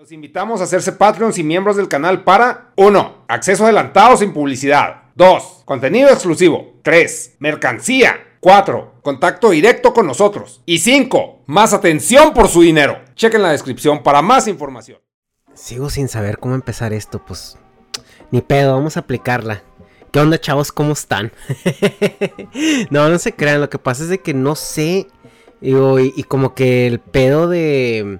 Los invitamos a hacerse Patreons y miembros del canal para 1. Acceso adelantado sin publicidad. 2. Contenido exclusivo. 3. Mercancía. 4. Contacto directo con nosotros. Y 5. Más atención por su dinero. Chequen la descripción para más información. Sigo sin saber cómo empezar esto, pues ni pedo, vamos a aplicarla. ¿Qué onda, chavos? ¿Cómo están? no, no se crean, lo que pasa es de que no sé. y como que el pedo de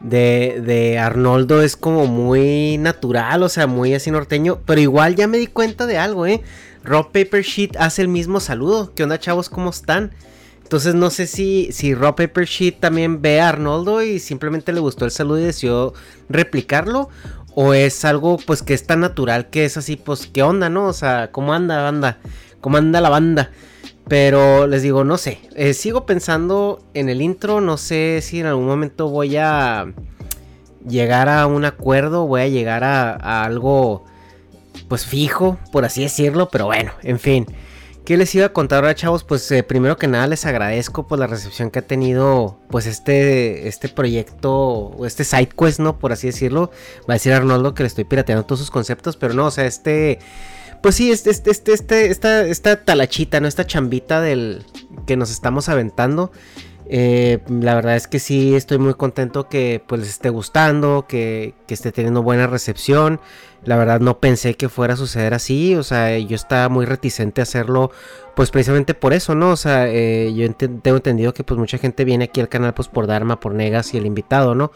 de, de Arnoldo es como muy natural, o sea, muy así norteño. Pero igual ya me di cuenta de algo, ¿eh? Rob Paper Sheet hace el mismo saludo. ¿Qué onda, chavos? ¿Cómo están? Entonces no sé si, si Rob Paper Sheet también ve a Arnoldo y simplemente le gustó el saludo y decidió replicarlo. O es algo pues que es tan natural que es así, pues, ¿qué onda, no? O sea, ¿cómo anda, banda? ¿Cómo anda la banda? Pero les digo, no sé. Eh, sigo pensando en el intro. No sé si en algún momento voy a llegar a un acuerdo. Voy a llegar a, algo pues fijo, por así decirlo. Pero bueno, en fin. ¿Qué les iba a contar ahora, chavos? Pues eh, primero que nada les agradezco por la recepción que ha tenido pues este, este proyecto, este side quest, ¿no? Por así decirlo. Va a decir Arnoldo que le estoy pirateando todos sus conceptos, pero no, o sea, este pues sí, este, este, este, este, esta, esta talachita, ¿no? Esta chambita del que nos estamos aventando. Eh, la verdad es que sí estoy muy contento que pues les esté gustando, que, que, esté teniendo buena recepción. La verdad no pensé que fuera a suceder así, o sea, yo estaba muy reticente a hacerlo pues precisamente por eso, ¿no? O sea, eh, yo tengo entendido que pues mucha gente viene aquí al canal pues por Dharma, por Negas y el invitado, ¿no?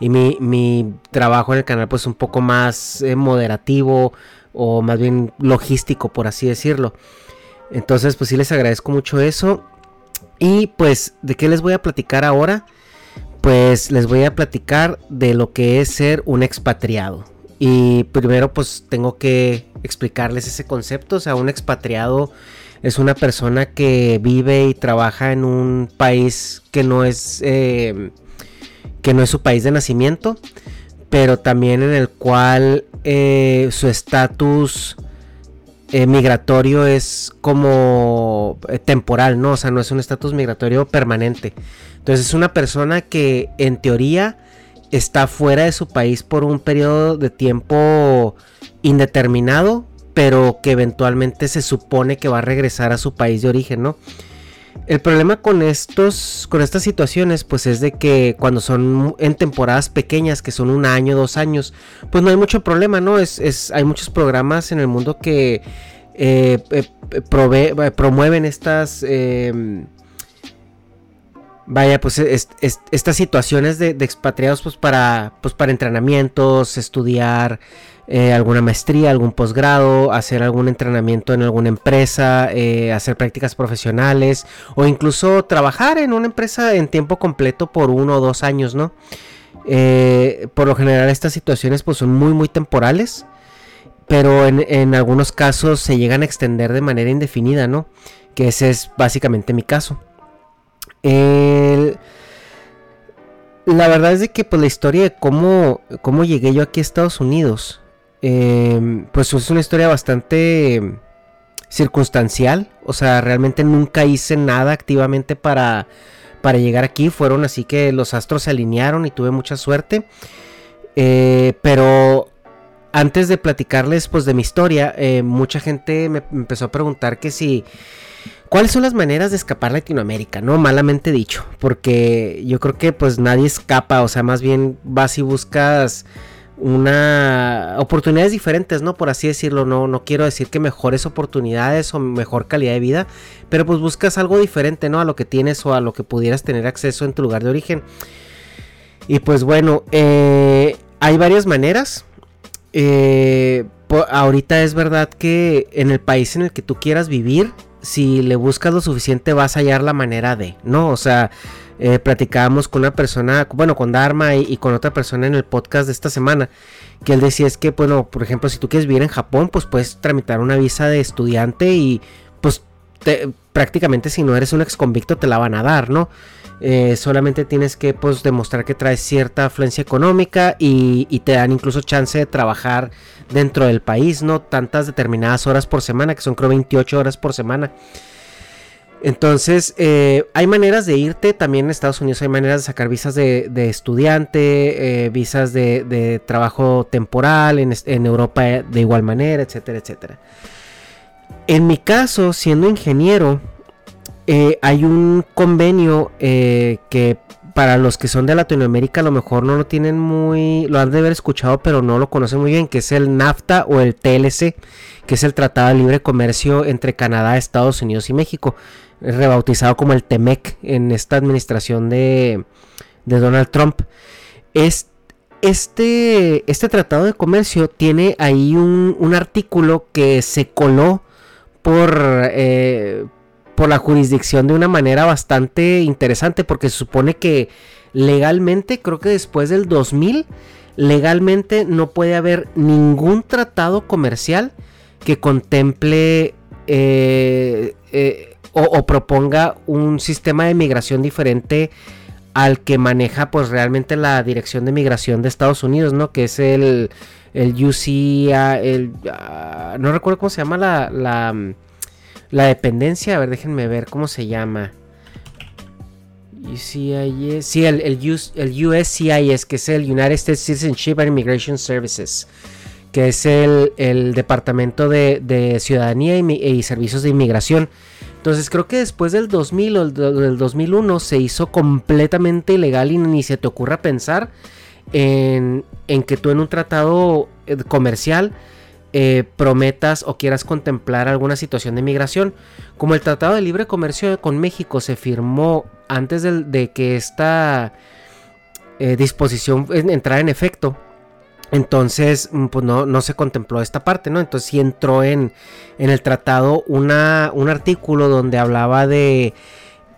Y mi, mi trabajo en el canal pues un poco más eh, moderativo, o más bien logístico, por así decirlo. Entonces, pues sí les agradezco mucho eso. Y pues, ¿de qué les voy a platicar ahora? Pues les voy a platicar de lo que es ser un expatriado. Y primero pues tengo que explicarles ese concepto. O sea, un expatriado es una persona que vive y trabaja en un país que no es, eh, que no es su país de nacimiento pero también en el cual eh, su estatus eh, migratorio es como eh, temporal, ¿no? O sea, no es un estatus migratorio permanente. Entonces es una persona que en teoría está fuera de su país por un periodo de tiempo indeterminado, pero que eventualmente se supone que va a regresar a su país de origen, ¿no? El problema con estos, con estas situaciones, pues es de que cuando son en temporadas pequeñas, que son un año, dos años, pues no hay mucho problema, ¿no? Es, hay muchos programas en el mundo que eh, eh, eh, promueven estas, vaya, pues estas situaciones de, de, expatriados, pues para, pues para entrenamientos, estudiar, eh, alguna maestría, algún posgrado, hacer algún entrenamiento en alguna empresa, eh, hacer prácticas profesionales o incluso trabajar en una empresa en tiempo completo por uno o dos años, ¿no? Eh, por lo general estas situaciones pues son muy muy temporales, pero en, algunos casos se llegan a extender de manera indefinida, ¿no? Que ese es básicamente mi caso. La verdad es de que pues la historia de cómo, cómo llegué yo aquí a Estados Unidos Em, pues es una historia bastante circunstancial. O sea, realmente nunca hice nada activamente para, para llegar aquí. Fueron así que los astros se alinearon y tuve mucha suerte. Eh, pero antes de platicarles pues de mi historia, eh, mucha gente me empezó a preguntar que si... ¿Cuáles son las maneras de escapar a Latinoamérica? No, malamente dicho, porque yo creo que pues nadie escapa, o sea, más bien vas y buscas una oportunidades diferentes, ¿no? Por así decirlo, no, no quiero decir que mejores oportunidades o mejor calidad de vida, pero pues buscas algo diferente, ¿no? A lo que tienes o a lo que pudieras tener acceso en tu lugar de origen. Y pues bueno, eh, hay varias maneras. Eh, ahorita es verdad que en el país en el que tú quieras vivir, si le buscas lo suficiente vas a hallar la manera de, ¿no? O sea, eh, platicábamos con una persona, bueno, con Dharma y, con otra persona en el podcast de esta semana, que él decía es que, bueno, por ejemplo, si tú quieres vivir en Japón, pues puedes tramitar una visa de estudiante y pues prácticamente si no eres un ex convicto te la van a dar, ¿no? Eh, solamente tienes que pues demostrar que traes cierta afluencia económica y, y, te dan incluso chance de trabajar dentro del país, ¿no? Tantas determinadas horas por semana, que son creo 28 horas por semana. Entonces, eh, hay maneras de irte, también en Estados Unidos hay maneras de sacar visas de, estudiante, eh, visas de, trabajo temporal, en, Europa de igual manera, etcétera, etcétera. En mi caso, siendo ingeniero, eh, hay un convenio que para los que son de Latinoamérica a lo mejor no lo tienen muy, lo han de haber escuchado, pero no lo conocen muy bien, que es el NAFTA o el TLC, que es el Tratado de Libre Comercio entre Canadá, Estados Unidos y México rebautizado como el TEMEC en esta administración de, Donald Trump. este, este tratado de comercio tiene ahí un, artículo que se coló por, eh, por la jurisdicción de una manera bastante interesante porque se supone que legalmente, creo que después del 2000, legalmente no puede haber ningún tratado comercial que contemple eh, eh, o, proponga un sistema de migración diferente al que maneja pues realmente la Dirección de Migración de Estados Unidos, ¿no? Que es el, el el, ah, no recuerdo cómo se llama la, la, dependencia, a ver, déjenme ver cómo se llama. UCIS, sí, el, el, el USCIS, que es el United States Citizenship and Immigration Services, que es el, el Departamento de, de Ciudadanía y, y Servicios de Inmigración entonces creo que después del 2000 o del 2001 se hizo completamente ilegal y ni se te ocurra pensar en, que tú en un tratado eh, comercial eh, prometas o quieras contemplar alguna situación de migración. Como el Tratado de Libre Comercio con México se firmó antes de, que esta eh, disposición entrara en efecto, entonces, mm, pues no, se contempló esta parte, ¿no? Entonces sí entró en, el tratado una, un artículo donde hablaba de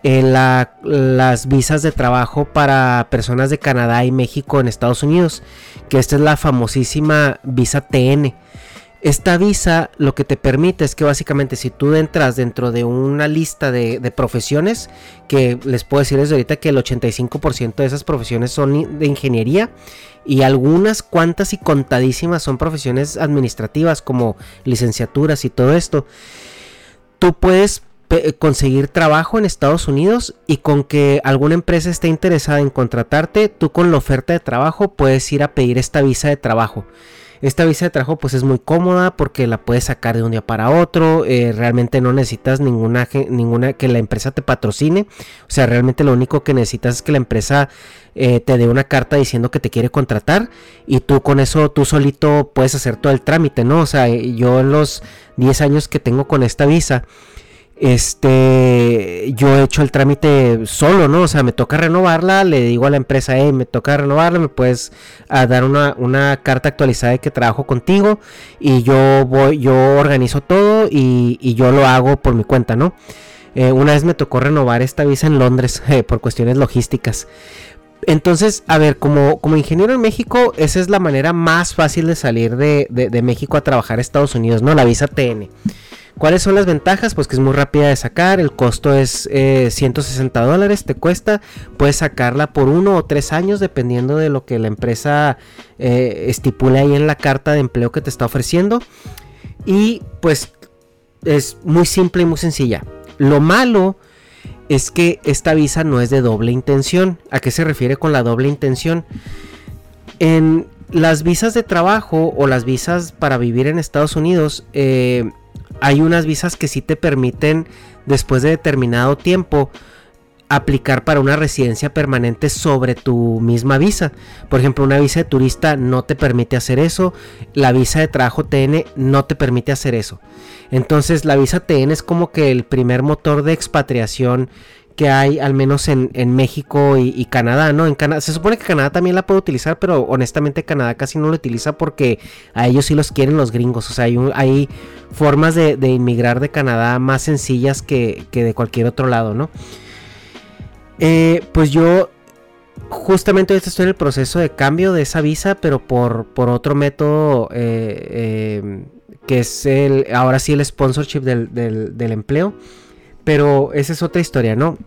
eh, las visas de trabajo para personas de Canadá y México en Estados Unidos, que esta es la famosísima visa TN. Esta visa lo que te permite es que básicamente si tú entras dentro de una lista de, profesiones, que les puedo decir desde ahorita que el 85% de esas profesiones son de ingeniería y algunas cuantas y contadísimas son profesiones administrativas como licenciaturas y todo esto, tú puedes conseguir trabajo en Estados Unidos y con que alguna empresa esté interesada en contratarte, tú con la oferta de trabajo puedes ir a pedir esta visa de trabajo. Esta visa de trabajo pues es muy cómoda porque la puedes sacar de un día para otro. Eh, realmente no necesitas ninguna, ninguna que la empresa te patrocine. O sea, realmente lo único que necesitas es que la empresa eh, te dé una carta diciendo que te quiere contratar y tú con eso tú solito puedes hacer todo el trámite, ¿no? O sea, yo en los 10 años que tengo con esta visa, este, yo he hecho el trámite solo, ¿no? O sea, me toca renovarla, le digo a la empresa, hey, me toca renovarla, me puedes ah, dar una, carta actualizada de que trabajo contigo y yo voy, yo organizo todo y, yo lo hago por mi cuenta, ¿no? Eh, una vez me tocó renovar esta visa en Londres eh, por cuestiones logísticas. Entonces, a ver, como, como ingeniero en México, esa es la manera más fácil de salir de, de México a trabajar a Estados Unidos, ¿no? La visa TN. ¿Cuáles son las ventajas? Pues que es muy rápida de sacar, el costo es 160 eh, dólares, te cuesta, puedes sacarla por uno o tres años dependiendo de lo que la empresa eh, estipule ahí en la carta de empleo que te está ofreciendo. Y pues es muy simple y muy sencilla. Lo malo es que esta visa no es de doble intención. ¿A qué se refiere con la doble intención? En las visas de trabajo o las visas para vivir en Estados Unidos, eh, hay unas visas que sí te permiten, después de determinado tiempo, aplicar para una residencia permanente sobre tu misma visa. Por ejemplo, una visa de turista no te permite hacer eso. La visa de trabajo TN no te permite hacer eso. Entonces la visa TN es como que el primer motor de expatriación que hay al menos en, México y, Canadá, ¿no? Canadá, se supone que Canadá también la puede utilizar, pero honestamente Canadá casi no lo utiliza porque a ellos sí los quieren los gringos. O sea, hay, hay formas de, inmigrar de Canadá más sencillas que, de cualquier otro lado, ¿no? Eh, pues yo justamente estoy en el proceso de cambio de esa visa, pero por, por otro método eh, eh, que es el, ahora sí el sponsorship del, del empleo. Pero esa es otra historia, ¿no?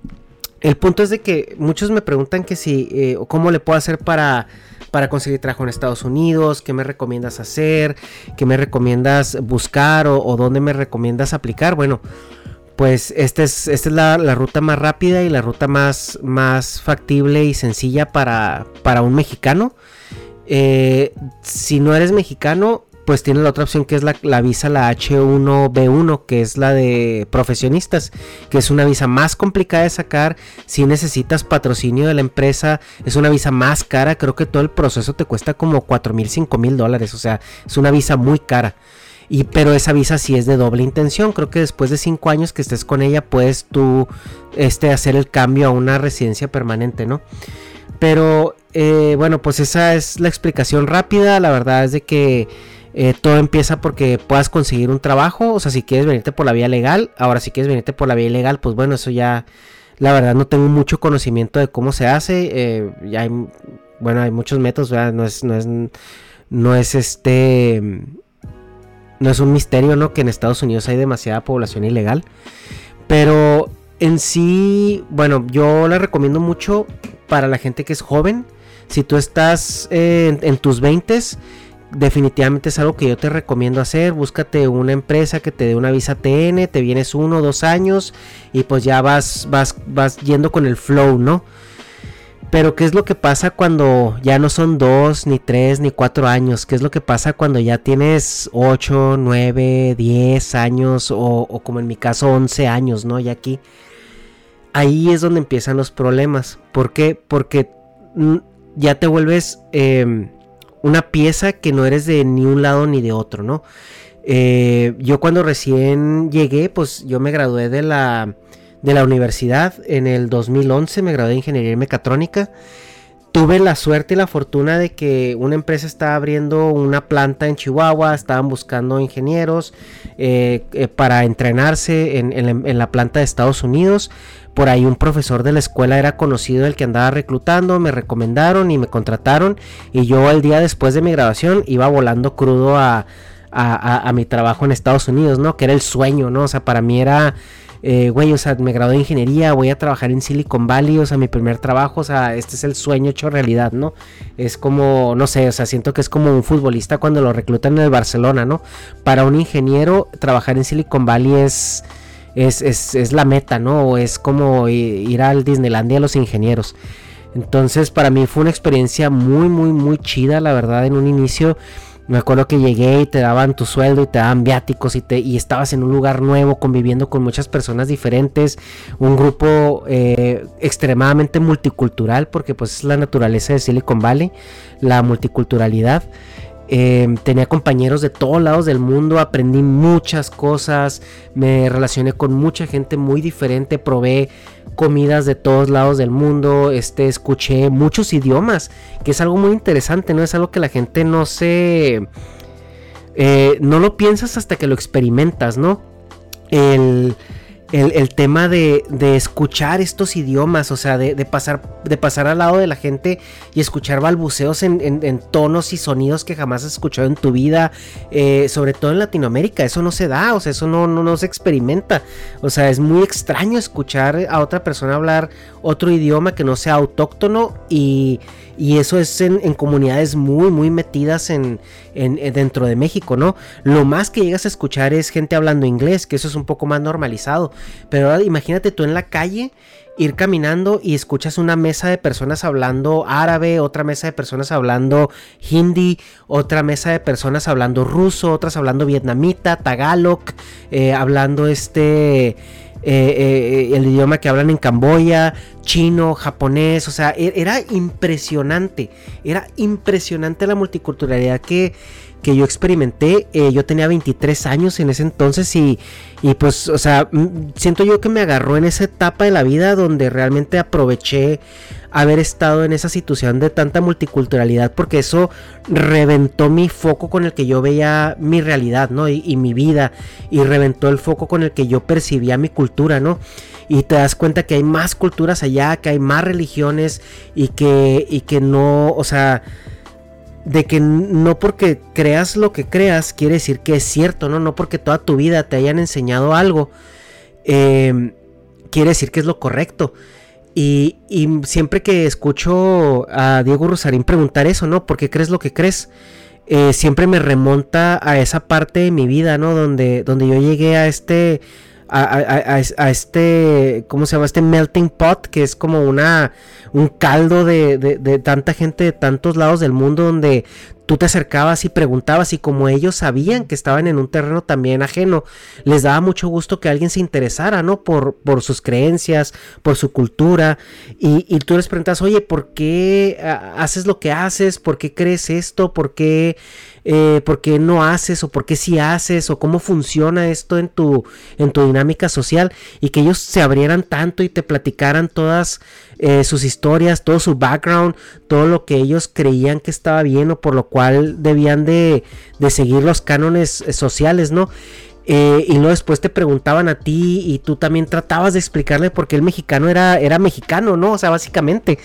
El punto es de que muchos me preguntan que si, eh, cómo le puedo hacer para, para conseguir trabajo en Estados Unidos, qué me recomiendas hacer, qué me recomiendas buscar o, dónde me recomiendas aplicar. Bueno, pues esta es, esta es la, ruta más rápida y la ruta más, más factible y sencilla para, para un mexicano. Eh, si no eres mexicano, pues tienes la otra opción que es la, visa, la H1B1, que es la de profesionistas, que es una visa más complicada de sacar. Si necesitas patrocinio de la empresa, es una visa más cara. Creo que todo el proceso te cuesta como 4 mil, 5 mil dólares. O sea, es una visa muy cara. Y, pero esa visa sí es de doble intención. Creo que después de 5 años que estés con ella, puedes tú este, hacer el cambio a una residencia permanente, ¿no? Pero eh, bueno, pues esa es la explicación rápida. La verdad es de que eh, todo empieza porque puedas conseguir un trabajo. O sea, si quieres venirte por la vía legal. Ahora, si quieres venirte por la vía ilegal, pues bueno, eso ya. La verdad, no tengo mucho conocimiento de cómo se hace. Eh, ya hay, bueno, hay muchos métodos, ¿verdad? No es, no es, no es este. No es un misterio, ¿no? Que en Estados Unidos hay demasiada población ilegal. Pero en sí, bueno, yo la recomiendo mucho para la gente que es joven. Si tú estás en, en tus 20s definitivamente es algo que yo te recomiendo hacer. Búscate una empresa que te dé una visa TN, te vienes uno o dos años y pues ya vas, vas, vas yendo con el flow, ¿no? Pero ¿qué es lo que pasa cuando ya no son dos, ni tres, ni cuatro años? ¿Qué es lo que pasa cuando ya tienes ocho, nueve, diez años o, o como en mi caso once años, ¿no? Y aquí, ahí es donde empiezan los problemas. ¿Por qué? Porque mm, ya te vuelves... Eh, una pieza que no eres de ni un lado ni de otro, ¿no? Eh, yo cuando recién llegué, pues yo me gradué de la, de la universidad en el 2011, me gradué de ingeniería mecatrónica. Tuve la suerte y la fortuna de que una empresa estaba abriendo una planta en Chihuahua, estaban buscando ingenieros eh, eh, para entrenarse en la planta de Estados Unidos por ahí un profesor de la escuela era conocido el que andaba reclutando, me recomendaron y me contrataron y yo el día después de mi grabación iba volando crudo a, mi trabajo en Estados Unidos, ¿no? Que era el sueño, ¿no? O sea, para mí era, eh, güey, o sea, me gradué de ingeniería, voy a trabajar en Silicon Valley, o sea, mi primer trabajo, o sea, este es el sueño hecho realidad, ¿no? Es como, no sé, o sea, siento que es como un futbolista cuando lo reclutan en el Barcelona, ¿no? Para un ingeniero, trabajar en Silicon Valley es es, es, la meta, ¿no? O es como ir al Disneylandia a los ingenieros. Entonces para mí fue una experiencia muy, muy, muy chida, la verdad, en un inicio. Me acuerdo que llegué y te daban tu sueldo y te daban viáticos y, te, y estabas en un lugar nuevo conviviendo con muchas personas diferentes, un grupo eh, extremadamente multicultural porque pues es la naturaleza de Silicon Valley, la multiculturalidad. Em, tenía compañeros de todos lados del mundo, aprendí muchas cosas, me relacioné con mucha gente muy diferente, probé comidas de todos lados del mundo, este, escuché muchos idiomas, que es algo muy interesante, ¿no? Es algo que la gente no se... Eh, no lo piensas hasta que lo experimentas, ¿no? El el, tema de, escuchar estos idiomas, o sea, de, pasar, de pasar al lado de la gente y escuchar balbuceos en, tonos y sonidos que jamás has escuchado en tu vida, eh, sobre todo en Latinoamérica, eso no se da, o sea, eso no, se experimenta, o sea, es muy extraño escuchar a otra persona hablar otro idioma que no sea autóctono y, eso es en, comunidades muy, muy metidas en, dentro de México, ¿no? Lo más que llegas a escuchar es gente hablando inglés, que eso es un poco más normalizado, pero imagínate tú en la calle ir caminando y escuchas una mesa de personas hablando árabe, otra mesa de personas hablando hindi, otra mesa de personas hablando ruso, otras hablando vietnamita, tagalog, eh, hablando este... Eh, eh, el idioma que hablan en Camboya, chino, japonés, o sea, e-, era impresionante, era impresionante la multiculturalidad que, que yo experimenté. Eh, yo tenía 23 años en ese entonces y, y pues, o sea, siento yo que me agarró en esa etapa de la vida donde realmente aproveché haber estado en esa situación de tanta multiculturalidad porque eso reventó mi foco con el que yo veía mi realidad, ¿no? Y, y mi vida y reventó el foco con el que yo percibía mi cultura, ¿no? y te das cuenta que hay más culturas allá, que hay más religiones y que, y que no, o sea, de que no porque creas lo que creas quiere decir que es cierto, ¿no? No porque toda tu vida te hayan enseñado algo, em, quiere decir que es lo correcto. Y, siempre que escucho a Diego Rosarín preguntar eso, ¿no? ¿Por qué crees lo que crees? Eh, siempre me remonta a esa parte de mi vida, ¿no? Donde, donde yo llegué a este, a, este, ¿cómo se llama? Este melting pot, que es como una, un caldo de, de, tanta gente de tantos lados del mundo donde tú te acercabas y preguntabas y como ellos sabían que estaban en un terreno también ajeno, les daba mucho gusto que alguien se interesara, ¿no? Por, por sus creencias, por su cultura y, y tú les preguntas, oye, ¿por qué haces lo que haces? ¿Por qué crees esto? ¿Por qué, eh, ¿por qué no haces? ¿O por qué sí haces? ¿O cómo funciona esto en tu, en tu dinámica social? Y que ellos se abrieran tanto y te platicaran todas eh, sus historias, todo su background, todo lo que ellos creían que estaba bien o por lo cual debían de, seguir los cánones eh, sociales, ¿no? Y luego después te preguntaban a ti y tú también tratabas de explicarle por qué el mexicano era, era mexicano, ¿no? O sea, básicamente.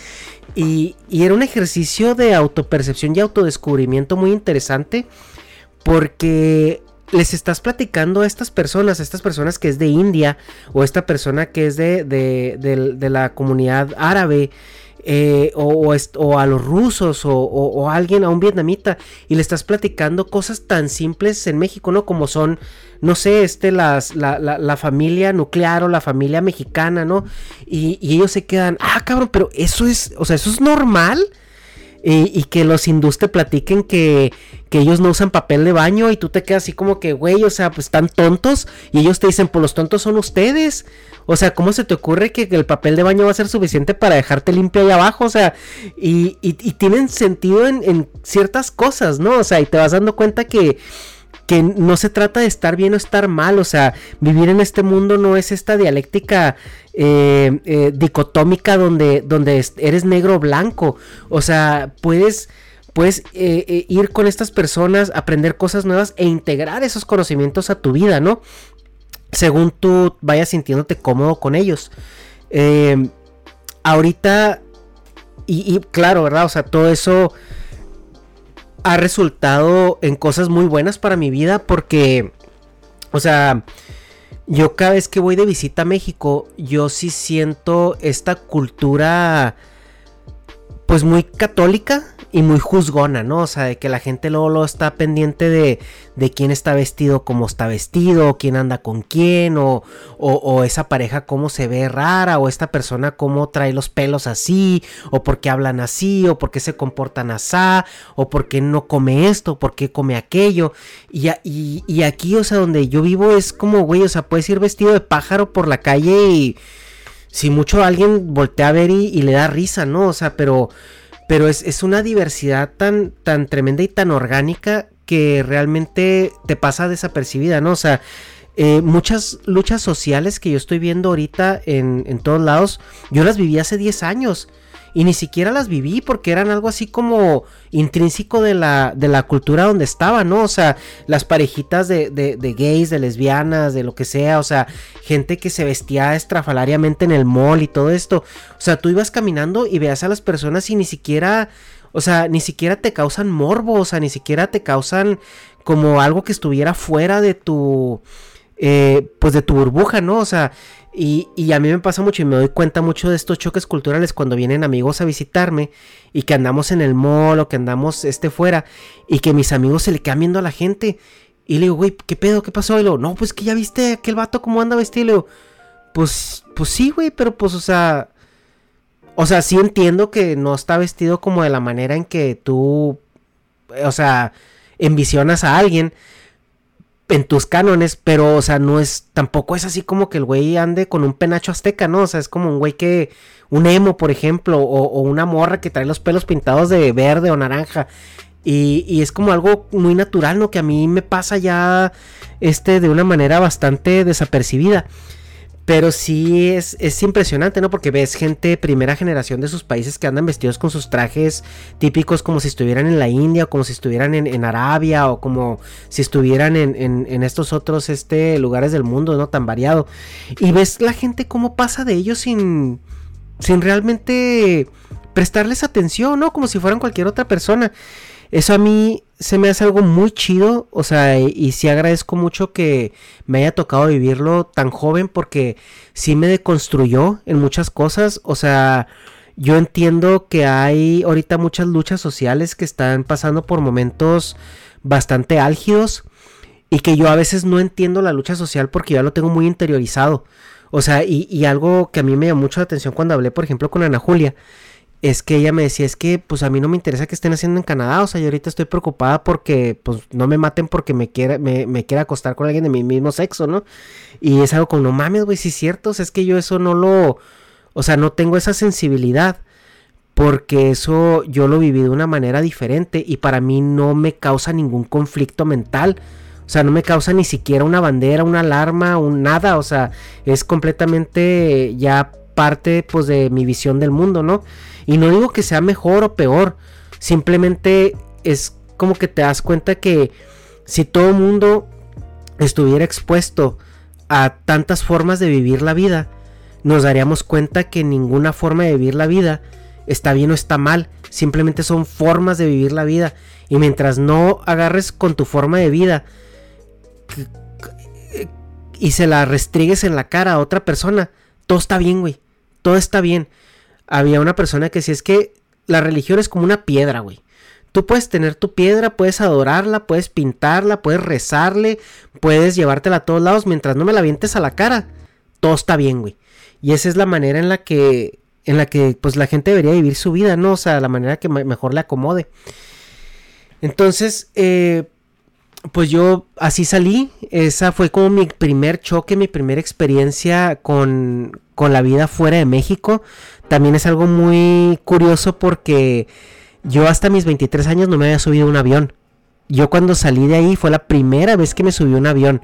Y, era un ejercicio de autopercepción y autodescubrimiento muy interesante porque les estás platicando a estas personas, a estas personas que es de India o esta persona que es de, de, la comunidad árabe. Eh, o, a los rusos o, a alguien, a un vietnamita, y le estás platicando cosas tan simples en México, ¿no? Como son, no sé, este, las, la, la, familia nuclear o la familia mexicana, ¿no? Y, ellos se quedan, ah, cabrón, pero eso es, o sea, eso es normal y, que los hindús te platiquen que, ellos no usan papel de baño y tú te quedas así como que, güey, o sea, pues están tontos y ellos te dicen, pues los tontos son ustedes. O sea, ¿cómo se te ocurre que el papel de baño va a ser suficiente para dejarte limpio ahí abajo? O sea, y, y, tienen sentido en, en ciertas cosas, ¿no? O sea, y te vas dando cuenta que que no se trata de estar bien o estar mal, o sea, vivir en este mundo no es esta dialéctica eh, eh, dicotómica donde, donde eres negro o blanco, o sea, puedes puedes eh, ir con estas personas, aprender cosas nuevas e integrar esos conocimientos a tu vida, ¿no? Según tú vayas sintiéndote cómodo con ellos. ahorita, y, y, claro, ¿verdad? O sea, todo eso ha resultado en cosas muy buenas para mi vida porque, o sea, yo cada vez que voy de visita a México, yo sí siento esta cultura pues muy católica y muy juzgona, ¿no? O sea, de que la gente luego, lo está pendiente de, de quién está vestido, cómo está vestido, quién anda con quién, o, o, esa pareja cómo se ve rara, o esta persona cómo trae los pelos así, o por qué hablan así, o por qué se comportan así, o por qué no come esto, por qué come aquello. Y, y, y aquí, o sea, donde yo vivo es como, güey, o sea, puedes ir vestido de pájaro por la calle y si mucho alguien voltea a ver y, le da risa, ¿no? O sea, pero pero es, una diversidad tan, tan tremenda y tan orgánica que realmente te pasa desapercibida, ¿no? O sea, eh, muchas luchas sociales que yo estoy viendo ahorita en, en todos lados, yo las viví hace 10 años y ni siquiera las viví porque eran algo así como intrínseco de la, de la cultura donde estaba, ¿no? O sea, las parejitas de, de, de, gays, de lesbianas, de lo que sea, o sea, gente que se vestía estrafalariamente en el mall y todo esto. O sea, tú ibas caminando y veas a las personas y ni siquiera, o sea, ni siquiera te causan morbo, o sea, ni siquiera te causan como algo que estuviera fuera de tu... Eh, pues de tu burbuja, ¿no? O sea, y, a mí me pasa mucho y me doy cuenta mucho de estos choques culturales cuando vienen amigos a visitarme y que andamos en el mall o que andamos este fuera y que mis amigos se le quedan viendo a la gente. Y le digo, güey, ¿qué pedo? ¿Qué pasó? Y le digo, no, pues que ya viste aquel vato cómo anda vestido. Y le digo, pues, pues sí, güey, pero pues, o sea, o sea, sí entiendo que no está vestido como de la manera en que tú, o sea, envisionas a alguien en tus cánones, pero, o sea, no es, tampoco es así como que el güey ande con un penacho azteca, ¿no? O sea, es como un güey que, un emo, por ejemplo, o, una morra que trae los pelos pintados de verde o naranja. Y, y, es como algo muy natural, ¿no? Que a mí me pasa ya, este, de una manera bastante desapercibida. Pero sí es, es impresionante, ¿no? Porque ves gente primera generación de sus países que andan vestidos con sus trajes típicos como si estuvieran en la India o como si estuvieran en, Arabia o como si estuvieran en, en, estos otros este, lugares del mundo, ¿no? Tan variado. Y ves la gente cómo pasa de ellos sin, sin realmente prestarles atención, ¿no? Como si fueran cualquier otra persona. Eso a mí se me hace algo muy chido, o sea, y, sí agradezco mucho que me haya tocado vivirlo tan joven porque sí me deconstruyó en muchas cosas, o sea, yo entiendo que hay ahorita muchas luchas sociales que están pasando por momentos bastante álgidos y que yo a veces no entiendo la lucha social porque ya lo tengo muy interiorizado. O sea, y, y algo que a mí me llamó mucho la atención cuando hablé, por ejemplo, con Ana Julia, es que ella me decía, es que pues a mí no me interesa que estén haciendo en Canadá, o sea, yo ahorita estoy preocupada porque pues no me maten porque me quiera, me, me quiera acostar con alguien de mi mismo sexo, ¿no? Y es algo como, no mames, güey, si es cierto, o sea, es que yo eso no lo, o sea, no tengo esa sensibilidad porque eso yo lo viví de una manera diferente y para mí no me causa ningún conflicto mental. O sea, no me causa ni siquiera una bandera, una alarma, un nada. O sea, es completamente ya parte pues de mi visión del mundo, ¿no? Y no digo que sea mejor o peor, simplemente es como que te das cuenta que si todo mundo estuviera expuesto a tantas formas de vivir la vida, nos daríamos cuenta que ninguna forma de vivir la vida está bien o está mal, simplemente son formas de vivir la vida. Y mientras no agarres con tu forma de vida y se la restrigues en la cara a otra persona, todo está bien, güey. Todo está bien había una persona que decía es que la religión es como una piedra, güey. Tú puedes tener tu piedra, puedes adorarla, puedes pintarla, puedes rezarle, puedes llevártela a todos lados mientras no me la vientes a la cara. Todo está bien, güey. Y esa es la manera en la que en la que pues la gente debería vivir su vida, ¿no? O sea, la manera que mejor le acomode. Entonces, eh, pues yo así salí. Esa fue como mi primer choque, mi primera experiencia con, con la vida fuera de México. También es algo muy curioso porque yo hasta mis 23 años no me había subido un avión. Yo cuando salí de ahí fue la primera vez que me subí un avión.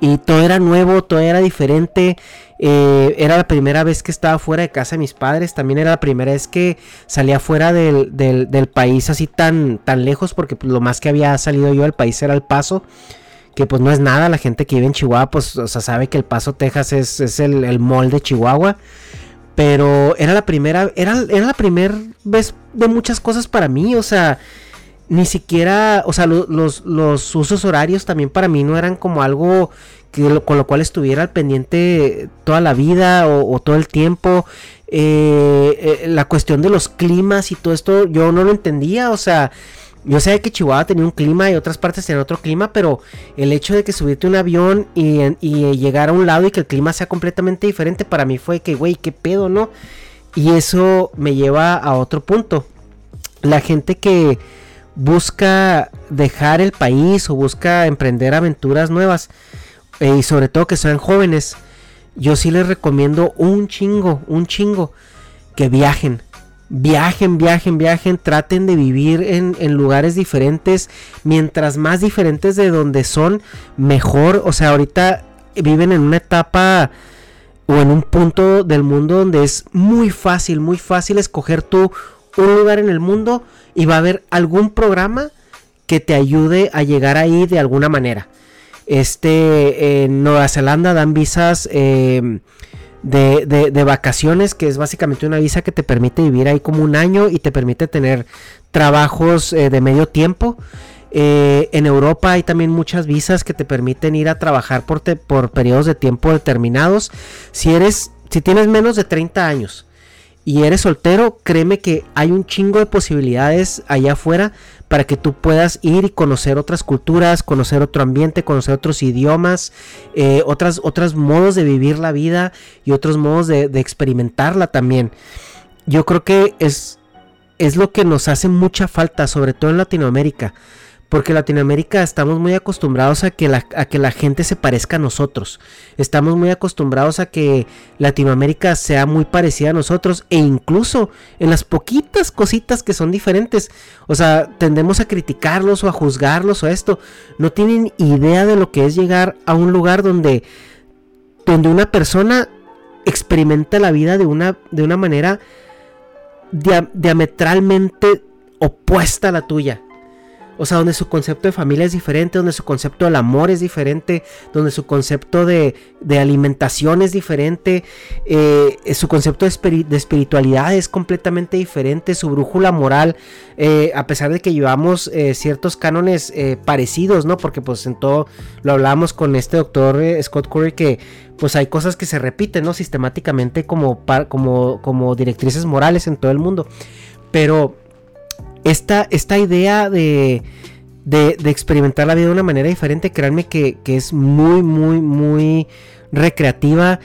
Y todo era nuevo, todo era diferente. Eh, era la primera vez que estaba fuera de casa de mis padres. También era la primera vez que salía fuera del, del, país así tan, tan lejos. Porque pues, lo más que había salido yo del país era el paso. Que pues no es nada. La gente que vive en Chihuahua pues o sea, sabe que el paso Texas es, es el, el de Chihuahua. Pero era la primera, era, era la primera vez de muchas cosas para mí, o sea, ni siquiera, o sea, los, los, usos horarios también para mí no eran como algo que con lo cual estuviera al pendiente toda la vida o, todo el tiempo. Eh, eh, la cuestión de los climas y todo esto yo no lo entendía, o sea, yo sé que Chihuahua tenía un clima y otras partes tenían otro clima, pero el hecho de que subirte un avión y, llegar a un lado y que el clima sea completamente diferente para mí fue que, güey, qué pedo, ¿no? Y eso me lleva a otro punto. La gente que busca dejar el país o busca emprender aventuras nuevas, eh, y sobre todo que sean jóvenes, yo sí les recomiendo un chingo, un chingo, que viajen viajen, viajen, viajen, traten de vivir en, lugares diferentes, mientras más diferentes de donde son, mejor, o sea, ahorita viven en una etapa o en un punto del mundo donde es muy fácil, muy fácil escoger tú un lugar en el mundo y va a haber algún programa que te ayude a llegar ahí de alguna manera. Este, en Nueva Zelanda dan visas eh, de, vacaciones, que es básicamente una visa que te permite vivir ahí como un año y te permite tener trabajos eh, de medio tiempo. Eh, en Europa hay también muchas visas que te permiten ir a trabajar por, por periodos de tiempo determinados. Si eres, si tienes menos de 30 años y eres soltero, créeme que hay un chingo de posibilidades allá afuera para que tú puedas ir y conocer otras culturas, conocer otro ambiente, conocer otros idiomas, eh, otras, otros modos de vivir la vida y otros modos de, de experimentarla también. Yo creo que es, es lo que nos hace mucha falta, sobre todo en Latinoamérica. Porque en Latinoamérica estamos muy acostumbrados a que, la, a que la gente se parezca a nosotros. Estamos muy acostumbrados a que Latinoamérica sea muy parecida a nosotros. E incluso en las poquitas cositas que son diferentes. O sea, tendemos a criticarlos o a juzgarlos o esto. No tienen idea de lo que es llegar a un lugar donde, donde una persona experimenta la vida de una, de una manera diametralmente opuesta a la tuya. O sea, donde su concepto de familia es diferente, donde su concepto del amor es diferente, donde su concepto de, alimentación es diferente, eh, su concepto de, espiritualidad es completamente diferente, su brújula moral, eh, a pesar de que llevamos eh, ciertos cánones parecidos, ¿no? Porque pues en todo lo hablamos con este doctor Scott Curry que pues hay cosas que se repiten, ¿no? Sistemáticamente como, como, como directrices morales en todo el mundo. Pero esta, esta idea de, de, experimentar la vida de una manera diferente, créanme que, que es muy, muy, muy recreativa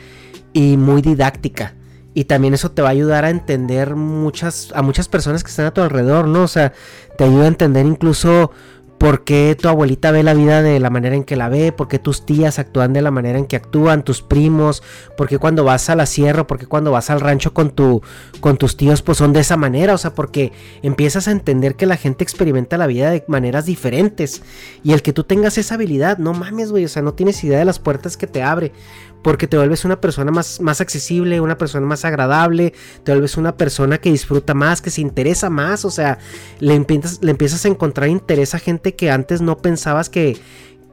y muy didáctica. Y también eso te va a ayudar a entender muchas, a muchas personas que están a tu alrededor, ¿no? O sea, te ayuda a entender incluso por qué tu abuelita ve la vida de la manera en que la ve, por qué tus tías actúan de la manera en que actúan, tus primos, por qué cuando vas a la sierra, por qué cuando vas al rancho con, tu, con tus tíos pues son de esa manera, o sea, porque empiezas a entender que la gente experimenta la vida de maneras diferentes. Y el que tú tengas esa habilidad, no mames, güey, o sea, no tienes idea de las puertas que te abre porque te vuelves una persona más, más accesible, una persona más agradable, te vuelves una persona que disfruta más, que se interesa más, o sea, le empiezas, le empiezas a encontrar interés a gente que antes no pensabas que,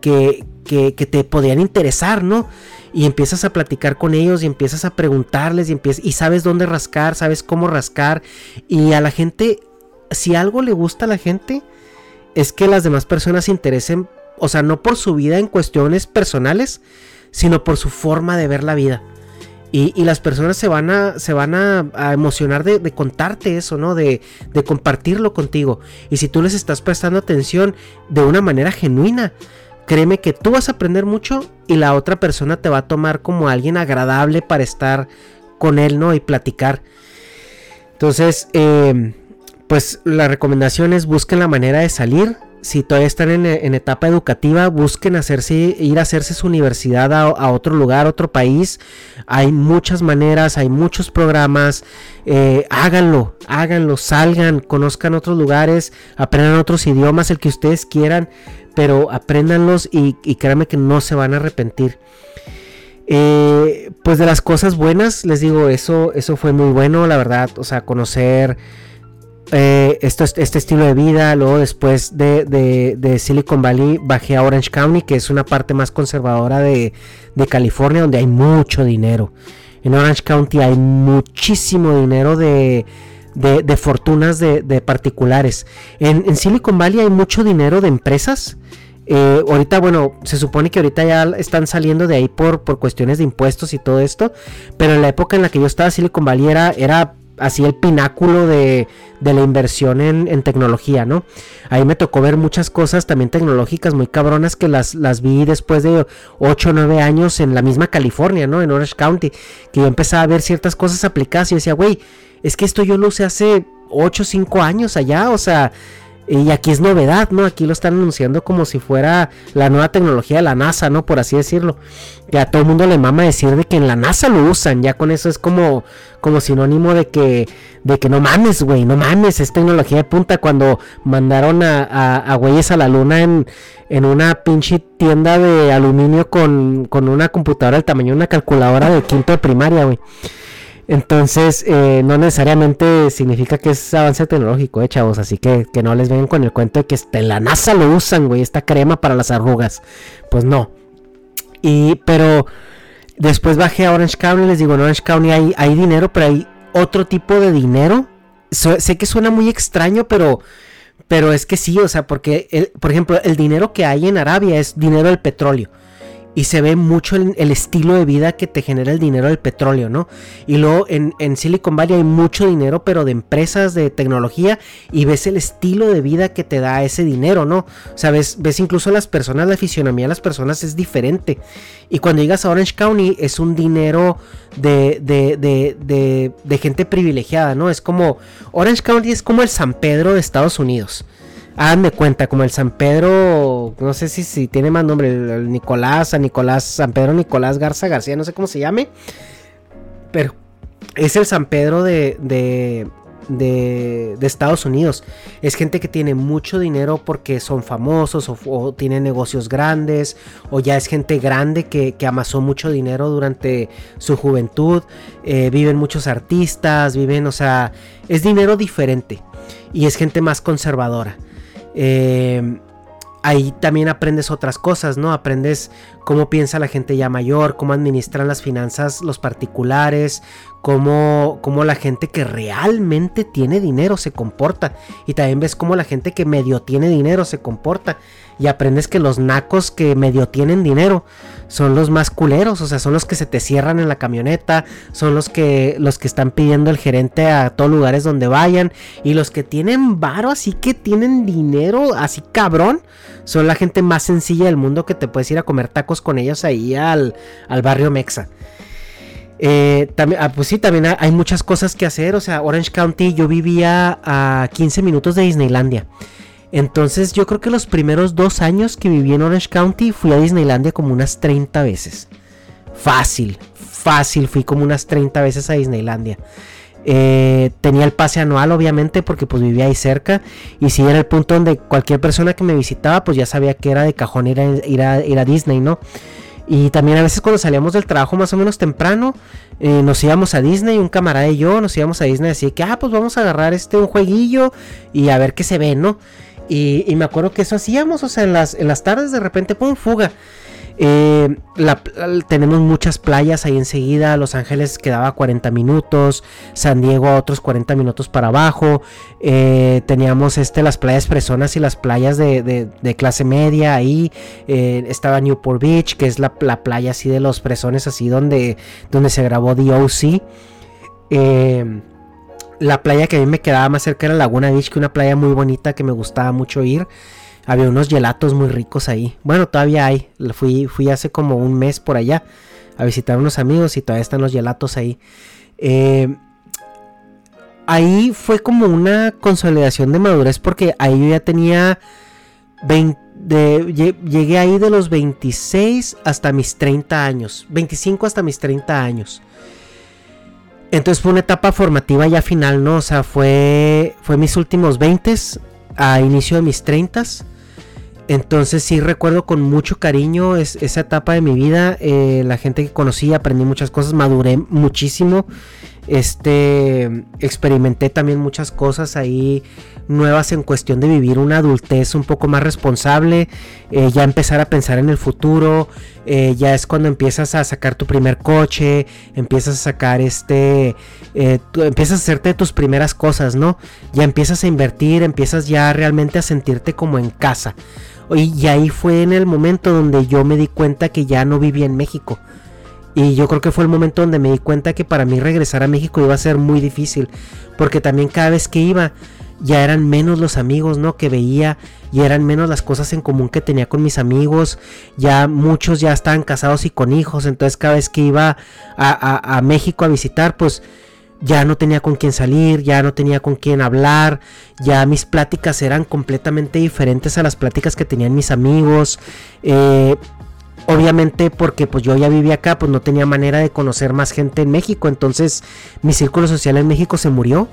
que, que, te podían interesar, ¿no? Y empiezas a platicar con ellos y empiezas a preguntarles y, empiezas, y sabes dónde rascar, sabes cómo rascar. Y a la gente, si algo le gusta a la gente, es que las demás personas se interesen, o sea, no por su vida en cuestiones personales, sino por su forma de ver la vida. Y, las personas se van a, se van a, emocionar de, contarte eso, ¿no? De, de, compartirlo contigo. Y si tú les estás prestando atención de una manera genuina, créeme que tú vas a aprender mucho y la otra persona te va a tomar como alguien agradable para estar con él, ¿no? Y platicar. Entonces, eh, pues la recomendación es busquen la manera de salir si todavía están en, etapa educativa, busquen hacerse, ir a hacerse su universidad a, otro lugar, otro país. Hay muchas maneras, hay muchos programas. Eh, háganlo, háganlo, salgan, conozcan otros lugares, aprendan otros idiomas, el que ustedes quieran, pero apréndanlos y, créanme que no se van a arrepentir. Eh, pues de las cosas buenas, les digo, eso, eso fue muy bueno, la verdad. O sea, conocer eh, esto, este estilo de vida. Luego después de, Silicon Valley bajé a Orange County, que es una parte más conservadora de, California, donde hay mucho dinero. En Orange County hay muchísimo dinero de, fortunas de, particulares. En, Silicon Valley hay mucho dinero de empresas. Eh, ahorita, bueno, se supone que ahorita ya están saliendo de ahí por, por cuestiones de impuestos y todo esto. Pero en la época en la que yo estaba, Silicon Valley era así el pináculo de, de la inversión en, tecnología, ¿no? Ahí me tocó ver muchas cosas también tecnológicas muy cabronas que las, las vi después de 8 o 9 años en la misma California, ¿no? En Orange County, que yo empezaba a ver ciertas cosas aplicadas y decía, güey, es que esto yo lo usé hace 8 o 5 años allá, o sea, y aquí es novedad, ¿no? Aquí lo están anunciando como si fuera la nueva tecnología de la NASA, ¿no? Por así decirlo. Que a todo el mundo le mama decir de que en la NASA lo usan. Ya con eso es como, como sinónimo de que, de que no mames, güey, no mames, es tecnología de punta. Cuando mandaron a, a, a güeyes a la luna en, en una pinche tienda de aluminio con, con una computadora del tamaño de una calculadora de quinto de primaria, güey. Entonces, eh, no necesariamente significa que es avance tecnológico, eh, chavos. Así que, que no les vengan con el cuento de que en la NASA lo usan, güey, esta crema para las arrugas. Pues no. Y, pero después bajé a Orange County y les digo, en Orange County hay, hay dinero, pero hay otro tipo de dinero. sé que suena muy extraño, pero, pero es que sí, o sea, porque, por ejemplo, el dinero que hay en Arabia es dinero del petróleo y se ve mucho el, estilo de vida que te genera el dinero del petróleo, ¿no? Y luego en, Silicon Valley hay mucho dinero, pero de empresas de tecnología y ves el estilo de vida que te da ese dinero, ¿no? O sea, ves, incluso las personas, la fisionomía de las personas es diferente. Y cuando llegas a Orange County es un dinero de, de, de, de gente privilegiada, ¿no? Es como, Orange County es como el San Pedro de Estados Unidos háganme cuenta, como el San Pedro, no sé si, si tiene más nombre, el, Nicolás, San Nicolás, San Pedro Nicolás Garza García, no sé cómo se llame, pero es el San Pedro de, de, de, Estados Unidos. Es gente que tiene mucho dinero porque son famosos o, tienen negocios grandes o ya es gente grande que, amasó mucho dinero durante su juventud. Eh, viven muchos artistas, viven, o sea, es dinero diferente y es gente más conservadora. Eh, ahí también aprendes otras cosas, ¿no? Aprendes cómo piensa la gente ya mayor, cómo administran las finanzas los particulares, cómo, cómo la gente que realmente tiene dinero se comporta. Y también ves cómo la gente que medio tiene dinero se comporta. Y aprendes que los nacos que medio tienen dinero son los más culeros. O sea, son los que se te cierran en la camioneta. Son los que, los que están pidiendo el gerente a todos lugares donde vayan. Y los que tienen varo, así que tienen dinero, así cabrón. Son la gente más sencilla del mundo que te puedes ir a comer tacos con ellos ahí al, al barrio Mexa. Eh, también, ah, pues sí, también hay muchas cosas que hacer. O sea, Orange County, yo vivía a 15 minutos de Disneylandia. Entonces, yo creo que los primeros dos años que viví en Orange County fui a Disneylandia como unas 30 veces. Fácil, fácil, fui como unas 30 veces a Disneylandia. Eh, tenía el pase anual, obviamente, porque pues vivía ahí cerca. Y si era el punto donde cualquier persona que me visitaba, pues ya sabía que era de cajón ir a, ir a Disney, ¿no? Y también a veces cuando salíamos del trabajo más o menos temprano, eh, nos íbamos a Disney, un camarada y yo nos íbamos a Disney así que, ah, pues vamos a agarrar este un jueguillo y a ver qué se ve, ¿no? Y, me acuerdo que eso hacíamos, o sea, en las, en las tardes de repente, pum, fuga. Eh, tenemos muchas playas ahí enseguida. Los Ángeles quedaba 40 minutos. San Diego otros 40 minutos para abajo. Eh, teníamos este, las playas fresonas y las playas de, clase media. Ahí eh, estaba Newport Beach, que es la, playa así de los fresones, así donde, donde se grabó The OC. La playa que a mí me quedaba más cerca era Laguna Beach, que una playa muy bonita que me gustaba mucho ir. Había unos gelatos muy ricos ahí. Bueno, todavía hay. Fui, fui hace como un mes por allá a visitar a unos amigos y todavía están los gelatos ahí. Eh, ahí fue como una consolidación de madurez porque ahí yo ya tenía 20, llegué ahí de los 26 hasta mis 30 años. 25 hasta mis 30 años. Entonces fue una etapa formativa ya final, ¿no? O sea, fue, fue mis últimos 20 a inicio de mis 30 entonces sí recuerdo con mucho cariño esa etapa de mi vida, eh, la gente que conocí, aprendí muchas cosas, maduré muchísimo, este, experimenté también muchas cosas ahí nuevas en cuestión de vivir una adultez un poco más responsable, eh, ya empezar a pensar en el futuro, eh, ya es cuando empiezas a sacar tu primer coche, empiezas a sacar este, empiezas a hacerte tus primeras cosas, ¿no? Ya empiezas a invertir, empiezas ya realmente a sentirte como en casa. Y ahí fue en el momento donde yo me di cuenta que ya no vivía en México. Y yo creo que fue el momento donde me di cuenta que para mí regresar a México iba a ser muy difícil. Porque también cada vez que iba ya eran menos los amigos, ¿no? Que veía y eran menos las cosas en común que tenía con mis amigos. Ya muchos ya estaban casados y con hijos. Entonces cada vez que iba a, México a visitar, pues ya no tenía con quién salir, ya no tenía con quién hablar, ya mis pláticas eran completamente diferentes a las pláticas que tenían mis amigos. Eh, obviamente porque pues yo ya vivía acá, pues no tenía manera de conocer más gente en México, entonces mi círculo social en México se murió.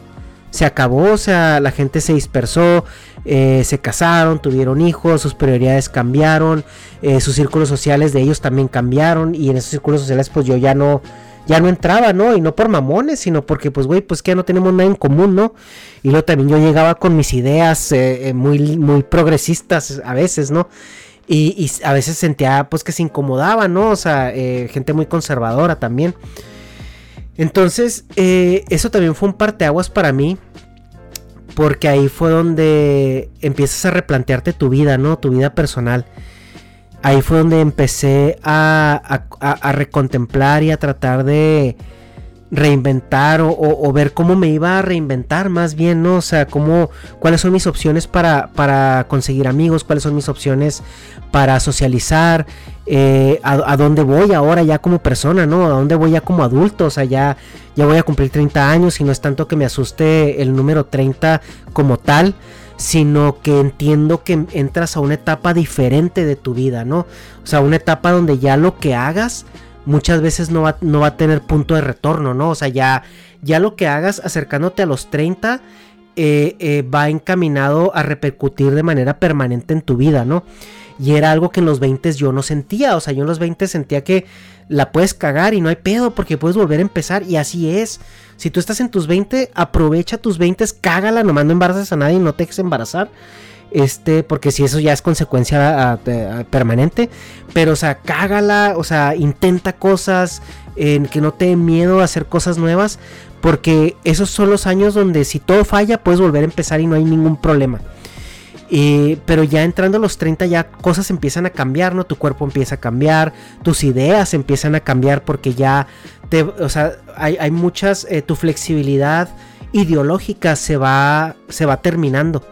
Se acabó, o sea, la gente se dispersó, eh, se casaron, tuvieron hijos, sus prioridades cambiaron, eh, sus círculos sociales de ellos también cambiaron y en esos círculos sociales pues yo ya no, ya no entraba, ¿no? Y no por mamones, sino porque, pues, güey, pues que ya no tenemos nada en común, ¿no? Y luego también yo llegaba con mis ideas eh, muy, muy progresistas a veces, ¿no? Y, a veces sentía, pues, que se incomodaba, ¿no? O sea, gente muy conservadora también. Entonces, eso también fue un parteaguas para mí. Porque ahí fue donde empiezas a replantearte tu vida, ¿no? Tu vida personal ahí fue donde empecé a, recontemplar y a tratar de reinventar o, ver cómo me iba a reinventar más bien, ¿no? O sea, cómo, cuáles son mis opciones para, para conseguir amigos, cuáles son mis opciones para socializar, eh, a, dónde voy ahora ya como persona, ¿no? A dónde voy ya como adulto, o sea, ya, ya voy a cumplir 30 años y no es tanto que me asuste el número 30 como tal, sino que entiendo que entras a una etapa diferente de tu vida, ¿no? O sea, una etapa donde ya lo que hagas muchas veces no va, no va a tener punto de retorno, ¿no? O sea, ya, ya lo que hagas acercándote a los 30 eh, eh, va encaminado a repercutir de manera permanente en tu vida, ¿no? Y era algo que en los 20 yo no sentía, o sea, yo en los 20 sentía que la puedes cagar y no hay pedo porque puedes volver a empezar y así es. Si tú estás en tus 20, aprovecha tus 20, cágala, nomás no embarazas a nadie no te dejes embarazar. Este, porque si eso ya es consecuencia permanente, pero o sea, cágala, o sea, intenta cosas, en que no te dé miedo a hacer cosas nuevas, porque esos son los años donde si todo falla puedes volver a empezar y no hay ningún problema. pero ya entrando a los 30 ya cosas empiezan a cambiar, ¿no? Tu cuerpo empieza a cambiar, tus ideas empiezan a cambiar porque ya o sea, hay, muchas, eh, tu flexibilidad ideológica se va, se va terminando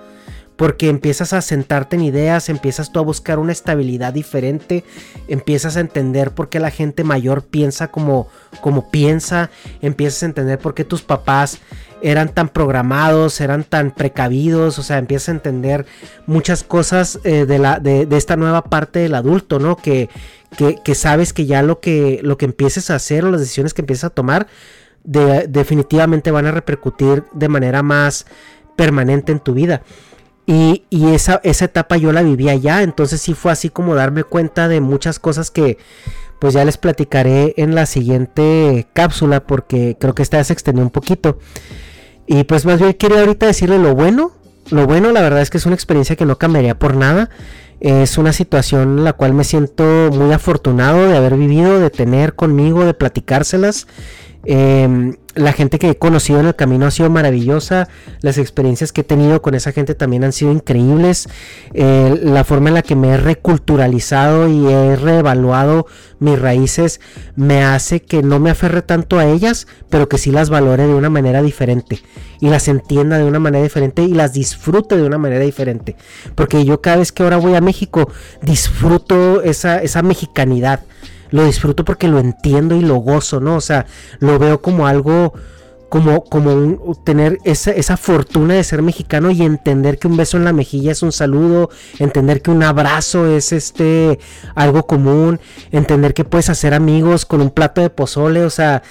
porque empiezas a sentarte en ideas, empiezas tú a buscar una estabilidad diferente, empiezas a entender por qué la gente mayor piensa como, como piensa, empiezas a entender por qué tus papás eran tan programados, eran tan precavidos, o sea, empiezas a entender muchas cosas eh, de, la, de, esta nueva parte del adulto, ¿no? Que, que, sabes que ya lo que, lo que empieces a hacer o las decisiones que empieces a tomar definitivamente van a repercutir de manera más permanente en tu vida. Y, esa, esa etapa yo la vivía ya, entonces sí fue así como darme cuenta de muchas cosas que pues ya les platicaré en la siguiente cápsula porque creo que esta se extendió un poquito. Y pues más bien quería ahorita decirle lo bueno. Lo bueno la verdad es que es una experiencia que no cambiaría por nada. Es una situación en la cual me siento muy afortunado de haber vivido, de tener conmigo, de platicárselas. Eh, la gente que he conocido en el camino ha sido maravillosa, las experiencias que he tenido con esa gente también han sido increíbles, eh, la forma en la que me he reculturalizado y he reevaluado mis raíces me hace que no me aferre tanto a ellas, pero que sí las valore de una manera diferente y las entienda de una manera diferente y las disfrute de una manera diferente, porque yo cada vez que ahora voy a México disfruto esa, esa mexicanidad lo disfruto porque lo entiendo y lo gozo, ¿no? O sea, lo veo como algo, como, como tener esa, esa, fortuna de ser mexicano y entender que un beso en la mejilla es un saludo, entender que un abrazo es este algo común, entender que puedes hacer amigos con un plato de pozole, o sea,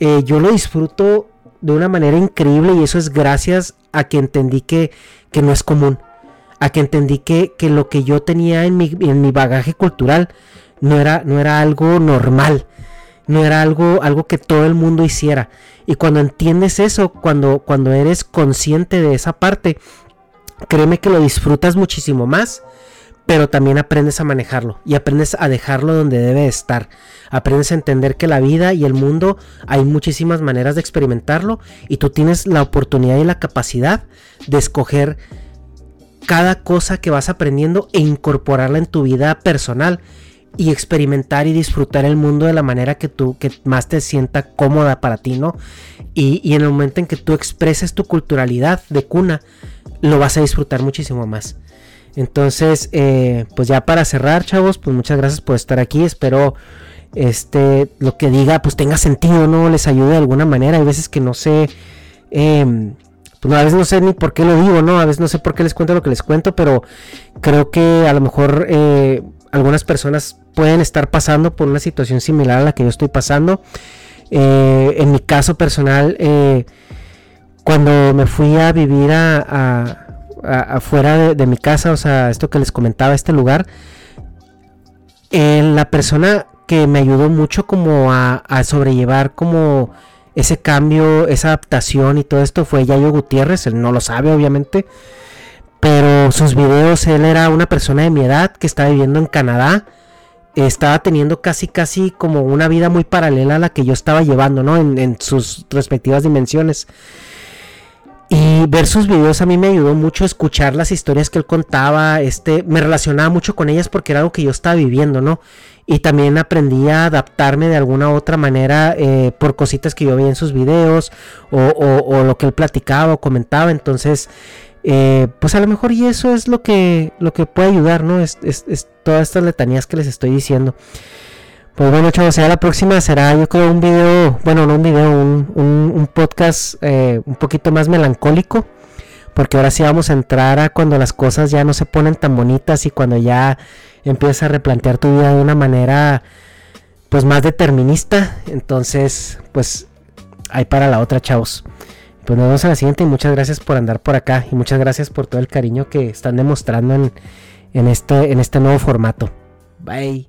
eh, yo lo disfruto de una manera increíble y eso es gracias a que entendí que, que no es común, a que entendí que, que lo que yo tenía en mi, en mi bagaje cultural, no era, no era algo normal, no era algo, algo que todo el mundo hiciera. Y cuando entiendes eso, cuando, cuando eres consciente de esa parte, créeme que lo disfrutas muchísimo más, pero también aprendes a manejarlo y aprendes a dejarlo donde debe estar. Aprendes a entender que la vida y el mundo hay muchísimas maneras de experimentarlo y tú tienes la oportunidad y la capacidad de escoger cada cosa que vas aprendiendo e incorporarla en tu vida personal y experimentar y disfrutar el mundo de la manera que tú que más te sienta cómoda para ti, ¿no? Y, en el momento en que tú expreses tu culturalidad de cuna, lo vas a disfrutar muchísimo más. Entonces, eh, pues ya para cerrar, chavos, pues muchas gracias por estar aquí. Espero este lo que diga pues tenga sentido, ¿no? Les ayude de alguna manera. Hay veces que no sé. Em, pues a veces no sé ni por qué lo digo, ¿no? A veces no sé por qué les cuento lo que les cuento, pero creo que a lo mejor eh, algunas personas pueden estar pasando por una situación similar a la que yo estoy pasando. Eh, en mi caso personal, eh, cuando me fui a vivir a, afuera de, mi casa, o sea, esto que les comentaba, este lugar, eh, la persona que me ayudó mucho como a, sobrellevar como ese cambio, esa adaptación y todo esto fue Yayo Gutiérrez, él no lo sabe obviamente, pero sus videos, él era una persona de mi edad que estaba viviendo en Canadá, estaba teniendo casi casi como una vida muy paralela a la que yo estaba llevando, ¿no? En, sus respectivas dimensiones. Y ver sus videos a mí me ayudó mucho a escuchar las historias que él contaba, este, me relacionaba mucho con ellas porque era algo que yo estaba viviendo, ¿no? Y también aprendí a adaptarme de alguna u otra manera eh, por cositas que yo veía en sus videos o, o lo que él platicaba o comentaba. Entonces, eh, pues a lo mejor y eso es lo que, lo que puede ayudar, ¿no? Es, todas estas letanías que les estoy diciendo. Pues bueno, chavos, ya la próxima será, yo creo, un video, bueno, no un video, un, podcast eh, un poquito más melancólico. Porque ahora sí vamos a entrar a cuando las cosas ya no se ponen tan bonitas y cuando ya empiezas a replantear tu vida de una manera, pues más determinista. Entonces, pues, ahí para la otra, chavos. Pues nos vemos en la siguiente y muchas gracias por andar por acá y muchas gracias por todo el cariño que están demostrando en, en, este, en este nuevo formato. Bye.